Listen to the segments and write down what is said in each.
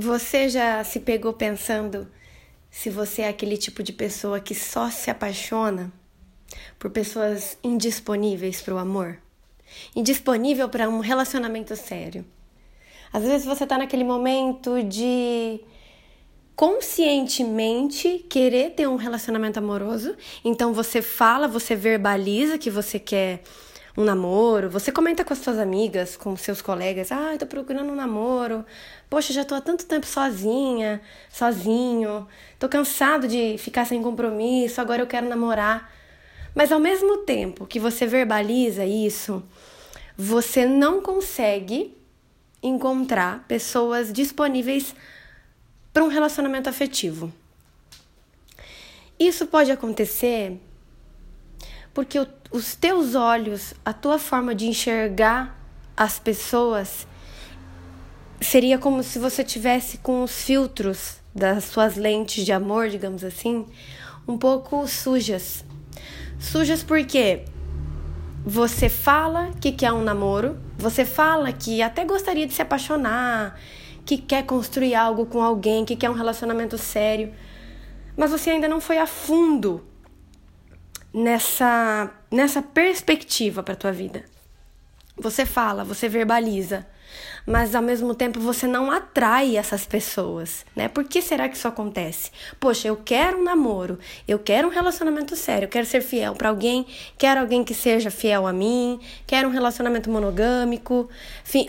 Você já se pegou pensando se você é aquele tipo de pessoa que só se apaixona por pessoas indisponíveis para o amor? Indisponível para um relacionamento sério? Às vezes você está naquele momento de conscientemente querer ter um relacionamento amoroso, então você fala, você verbaliza que você quer um namoro, você comenta com as suas amigas, com seus colegas, ah, eu tô procurando um namoro, poxa, já tô há tanto tempo sozinha, sozinho, tô cansado de ficar sem compromisso, agora eu quero namorar. Mas ao mesmo tempo que você verbaliza isso, você não consegue encontrar pessoas disponíveis para um relacionamento afetivo. Isso pode acontecer porque o, os teus olhos, a tua forma de enxergar as pessoas seria como se você tivesse com os filtros das suas lentes de amor, digamos assim, um pouco sujas. Sujas porque você fala que quer um namoro, você fala que até gostaria de se apaixonar, que quer construir algo com alguém, que quer um relacionamento sério, mas você ainda não foi a fundo nessa, nessa perspectiva para tua vida. Você fala, você verbaliza, mas ao mesmo tempo você não atrai essas pessoas, né? Por que será que isso acontece? Poxa, eu quero um namoro, eu quero um relacionamento sério, eu quero ser fiel para alguém, quero alguém que seja fiel a mim, quero um relacionamento monogâmico,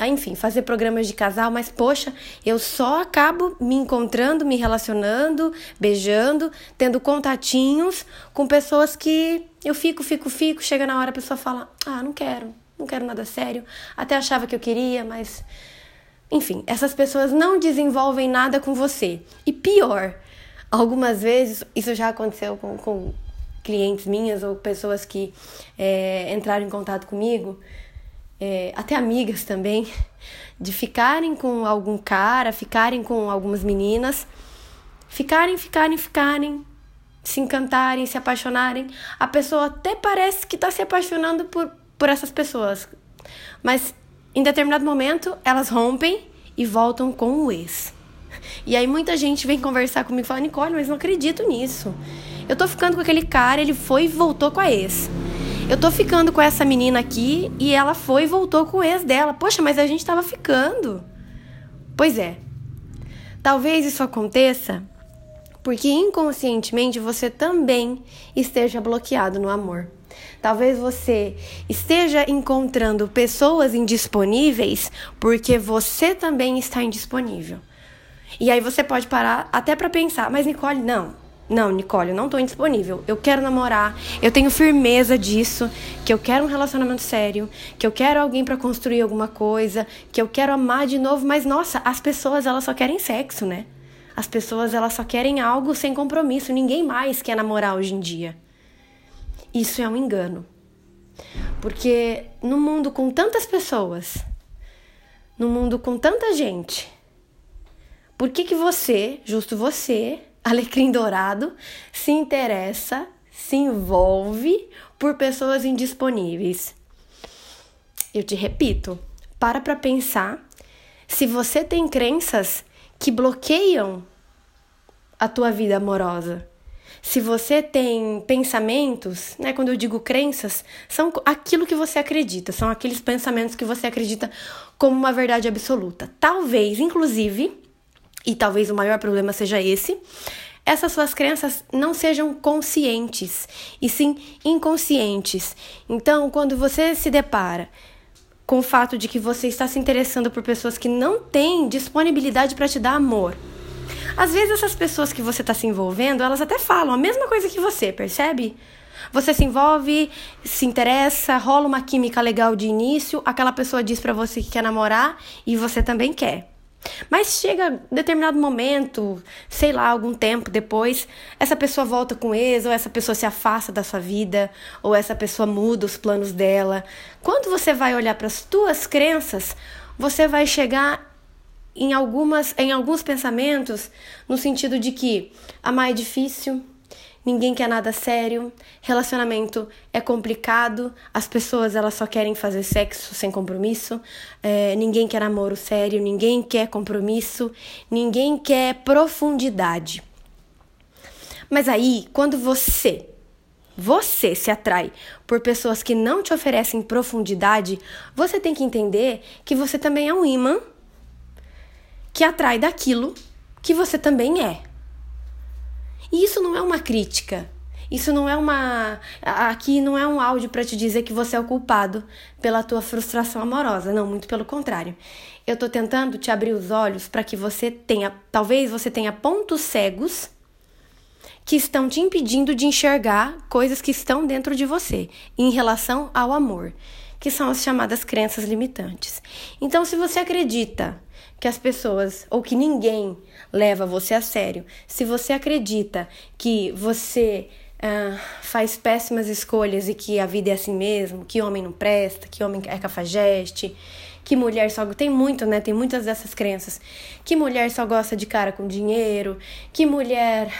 enfim, fazer programas de casal, mas poxa, eu só acabo me encontrando, me relacionando, beijando, tendo contatinhos com pessoas que eu fico, fico, fico, chega na hora a pessoa fala: "Ah, não quero" não quero nada sério. Até achava que eu queria, mas. Enfim, essas pessoas não desenvolvem nada com você. E pior, algumas vezes, isso já aconteceu com, com clientes minhas ou pessoas que é, entraram em contato comigo, é, até amigas também, de ficarem com algum cara, ficarem com algumas meninas, ficarem, ficarem, ficarem, se encantarem, se apaixonarem. A pessoa até parece que está se apaixonando por, por essas pessoas. Mas em determinado momento elas rompem e voltam com o ex. E aí muita gente vem conversar comigo e fala: Nicole, mas não acredito nisso. Eu tô ficando com aquele cara, ele foi e voltou com a ex. Eu tô ficando com essa menina aqui e ela foi e voltou com o ex dela. Poxa, mas a gente tava ficando. Pois é. Talvez isso aconteça porque inconscientemente você também esteja bloqueado no amor. Talvez você esteja encontrando pessoas indisponíveis porque você também está indisponível. E aí você pode parar até para pensar, mas Nicole, não. Não, Nicole, eu não estou indisponível. Eu quero namorar. Eu tenho firmeza disso, que eu quero um relacionamento sério, que eu quero alguém para construir alguma coisa, que eu quero amar de novo, mas nossa, as pessoas elas só querem sexo, né? As pessoas elas só querem algo sem compromisso. Ninguém mais quer namorar hoje em dia. Isso é um engano. Porque no mundo com tantas pessoas, no mundo com tanta gente, por que, que você, justo você, alecrim dourado, se interessa, se envolve por pessoas indisponíveis? Eu te repito, para para pensar se você tem crenças que bloqueiam a tua vida amorosa. Se você tem pensamentos, né, quando eu digo crenças, são aquilo que você acredita, são aqueles pensamentos que você acredita como uma verdade absoluta. Talvez, inclusive, e talvez o maior problema seja esse, essas suas crenças não sejam conscientes, e sim inconscientes. Então, quando você se depara com o fato de que você está se interessando por pessoas que não têm disponibilidade para te dar amor, às vezes essas pessoas que você está se envolvendo, elas até falam a mesma coisa que você, percebe? Você se envolve, se interessa, rola uma química legal de início, aquela pessoa diz para você que quer namorar e você também quer. Mas chega determinado momento, sei lá, algum tempo depois, essa pessoa volta com ex, ou essa pessoa se afasta da sua vida, ou essa pessoa muda os planos dela. Quando você vai olhar para as tuas crenças, você vai chegar em, algumas, em alguns pensamentos no sentido de que amar é difícil, ninguém quer nada sério, relacionamento é complicado, as pessoas elas só querem fazer sexo sem compromisso, é, ninguém quer namoro sério, ninguém quer compromisso, ninguém quer profundidade. Mas aí, quando você, você se atrai por pessoas que não te oferecem profundidade, você tem que entender que você também é um imã que atrai daquilo que você também é. E isso não é uma crítica. Isso não é uma. Aqui não é um áudio para te dizer que você é o culpado pela tua frustração amorosa. Não, muito pelo contrário. Eu tô tentando te abrir os olhos para que você tenha. Talvez você tenha pontos cegos que estão te impedindo de enxergar coisas que estão dentro de você em relação ao amor, que são as chamadas crenças limitantes. Então, se você acredita que as pessoas ou que ninguém leva você a sério, se você acredita que você uh, faz péssimas escolhas e que a vida é assim mesmo, que homem não presta, que homem é cafajeste, que mulher só tem muito, né? Tem muitas dessas crenças. Que mulher só gosta de cara com dinheiro, que mulher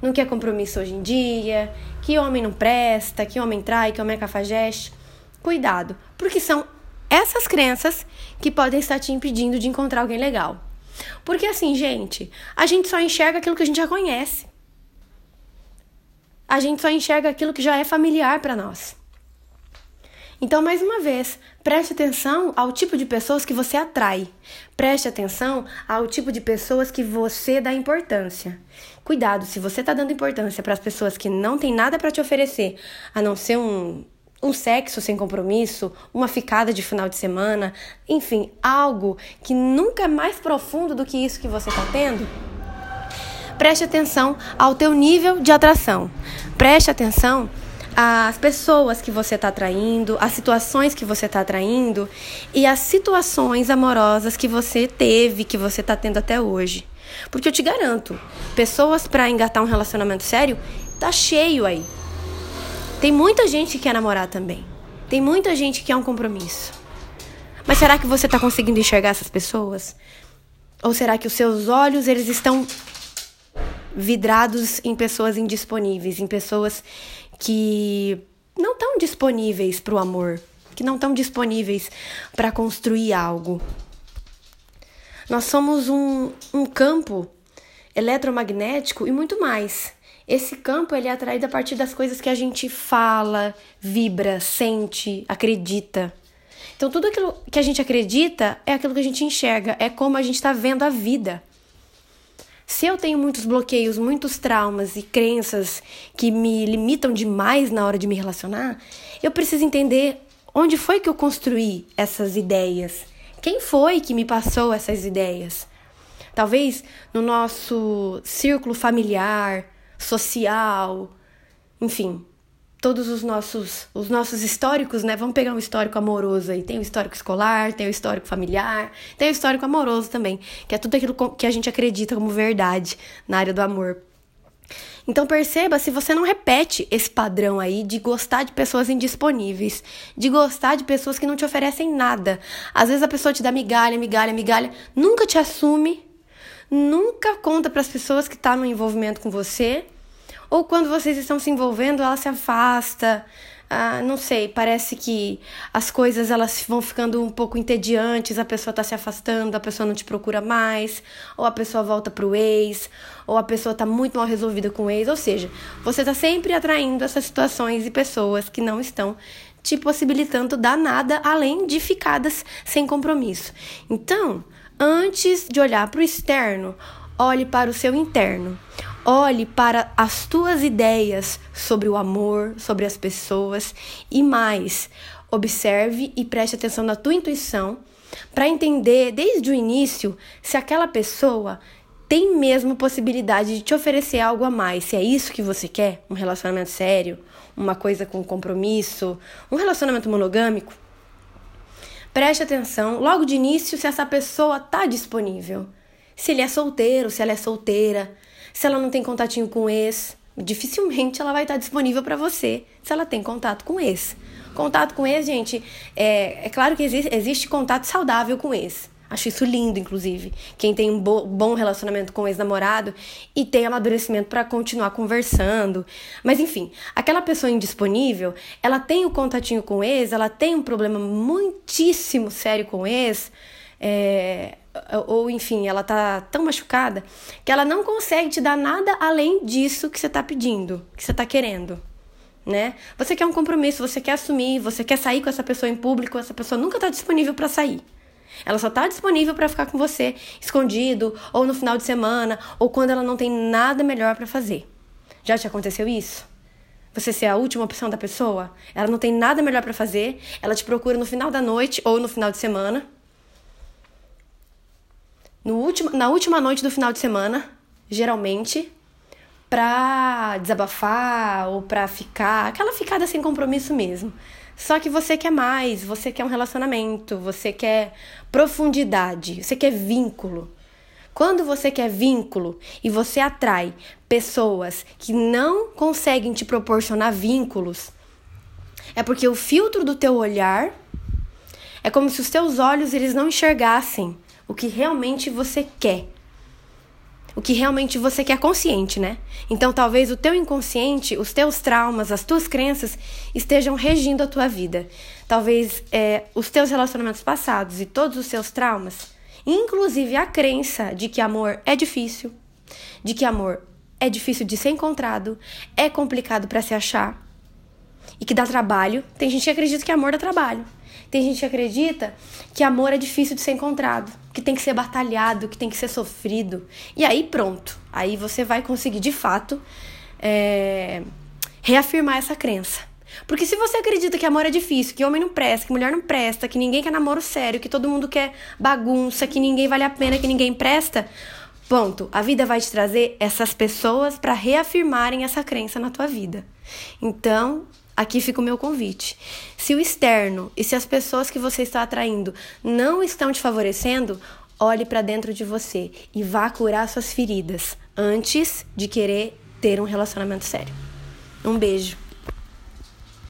não quer compromisso hoje em dia, que homem não presta, que homem trai, que homem é cafajeste. Cuidado, porque são essas crenças que podem estar te impedindo de encontrar alguém legal. Porque assim, gente, a gente só enxerga aquilo que a gente já conhece. A gente só enxerga aquilo que já é familiar para nós. Então, mais uma vez, preste atenção ao tipo de pessoas que você atrai. Preste atenção ao tipo de pessoas que você dá importância. Cuidado, se você está dando importância para as pessoas que não têm nada para te oferecer, a não ser um um sexo sem compromisso, uma ficada de final de semana, enfim, algo que nunca é mais profundo do que isso que você está tendo, preste atenção ao teu nível de atração. Preste atenção às pessoas que você está atraindo, às situações que você está atraindo e às situações amorosas que você teve, que você está tendo até hoje. Porque eu te garanto, pessoas para engatar um relacionamento sério, tá cheio aí. Tem muita gente que quer namorar também. Tem muita gente que quer um compromisso. Mas será que você está conseguindo enxergar essas pessoas? Ou será que os seus olhos eles estão vidrados em pessoas indisponíveis, em pessoas que não estão disponíveis para o amor, que não estão disponíveis para construir algo? Nós somos um, um campo eletromagnético e muito mais. Esse campo ele é atraído a partir das coisas que a gente fala, vibra, sente, acredita. Então tudo aquilo que a gente acredita é aquilo que a gente enxerga, é como a gente está vendo a vida. Se eu tenho muitos bloqueios, muitos traumas e crenças que me limitam demais na hora de me relacionar, eu preciso entender onde foi que eu construí essas ideias. Quem foi que me passou essas ideias? Talvez no nosso círculo familiar, social, enfim, todos os nossos os nossos históricos, né? Vamos pegar um histórico amoroso aí. Tem o histórico escolar, tem o histórico familiar, tem o histórico amoroso também, que é tudo aquilo que a gente acredita como verdade na área do amor. Então perceba se você não repete esse padrão aí de gostar de pessoas indisponíveis, de gostar de pessoas que não te oferecem nada. Às vezes a pessoa te dá migalha, migalha, migalha, nunca te assume, nunca conta para as pessoas que tá no envolvimento com você ou quando vocês estão se envolvendo, ela se afasta. Ah, não sei, parece que as coisas elas vão ficando um pouco entediantes, a pessoa está se afastando, a pessoa não te procura mais, ou a pessoa volta para o ex, ou a pessoa está muito mal resolvida com o ex, ou seja, você está sempre atraindo essas situações e pessoas que não estão te possibilitando dar nada além de ficadas sem compromisso. Então, antes de olhar para o externo, olhe para o seu interno. Olhe para as tuas ideias sobre o amor, sobre as pessoas e mais, observe e preste atenção na tua intuição para entender desde o início se aquela pessoa tem mesmo possibilidade de te oferecer algo a mais. Se é isso que você quer, um relacionamento sério, uma coisa com compromisso, um relacionamento monogâmico. Preste atenção logo de início se essa pessoa está disponível. Se ele é solteiro, se ela é solteira, se ela não tem contatinho com ex, dificilmente ela vai estar disponível para você se ela tem contato com ex. Contato com ex, gente, é, é claro que existe, existe contato saudável com ex. Acho isso lindo, inclusive. Quem tem um bom relacionamento com o ex-namorado e tem amadurecimento para continuar conversando. Mas enfim, aquela pessoa indisponível, ela tem o um contatinho com o ex, ela tem um problema muitíssimo sério com o ex. É, ou enfim, ela tá tão machucada que ela não consegue te dar nada além disso que você tá pedindo, que você tá querendo né? Você quer um compromisso, você quer assumir, você quer sair com essa pessoa em público, essa pessoa nunca está disponível para sair. Ela só está disponível para ficar com você escondido, ou no final de semana, ou quando ela não tem nada melhor para fazer. Já te aconteceu isso? Você ser a última opção da pessoa? Ela não tem nada melhor para fazer, ela te procura no final da noite ou no final de semana. No último, na última noite do final de semana, geralmente, pra desabafar ou pra ficar, aquela ficada sem compromisso mesmo. Só que você quer mais, você quer um relacionamento, você quer profundidade, você quer vínculo. Quando você quer vínculo e você atrai pessoas que não conseguem te proporcionar vínculos, é porque o filtro do teu olhar é como se os teus olhos eles não enxergassem o que realmente você quer o que realmente você quer consciente, né? Então talvez o teu inconsciente, os teus traumas, as tuas crenças estejam regindo a tua vida. Talvez é, os teus relacionamentos passados e todos os seus traumas, inclusive a crença de que amor é difícil, de que amor é difícil de ser encontrado, é complicado para se achar e que dá trabalho. Tem gente que acredita que amor dá trabalho. Tem gente que acredita que amor é difícil de ser encontrado, que tem que ser batalhado, que tem que ser sofrido. E aí pronto, aí você vai conseguir de fato é, reafirmar essa crença. Porque se você acredita que amor é difícil, que homem não presta, que mulher não presta, que ninguém quer namoro sério, que todo mundo quer bagunça, que ninguém vale a pena, que ninguém presta, ponto. A vida vai te trazer essas pessoas para reafirmarem essa crença na tua vida. Então, aqui fica o meu convite. Se o externo e se as pessoas que você está atraindo não estão te favorecendo, olhe para dentro de você e vá curar suas feridas antes de querer ter um relacionamento sério. Um beijo.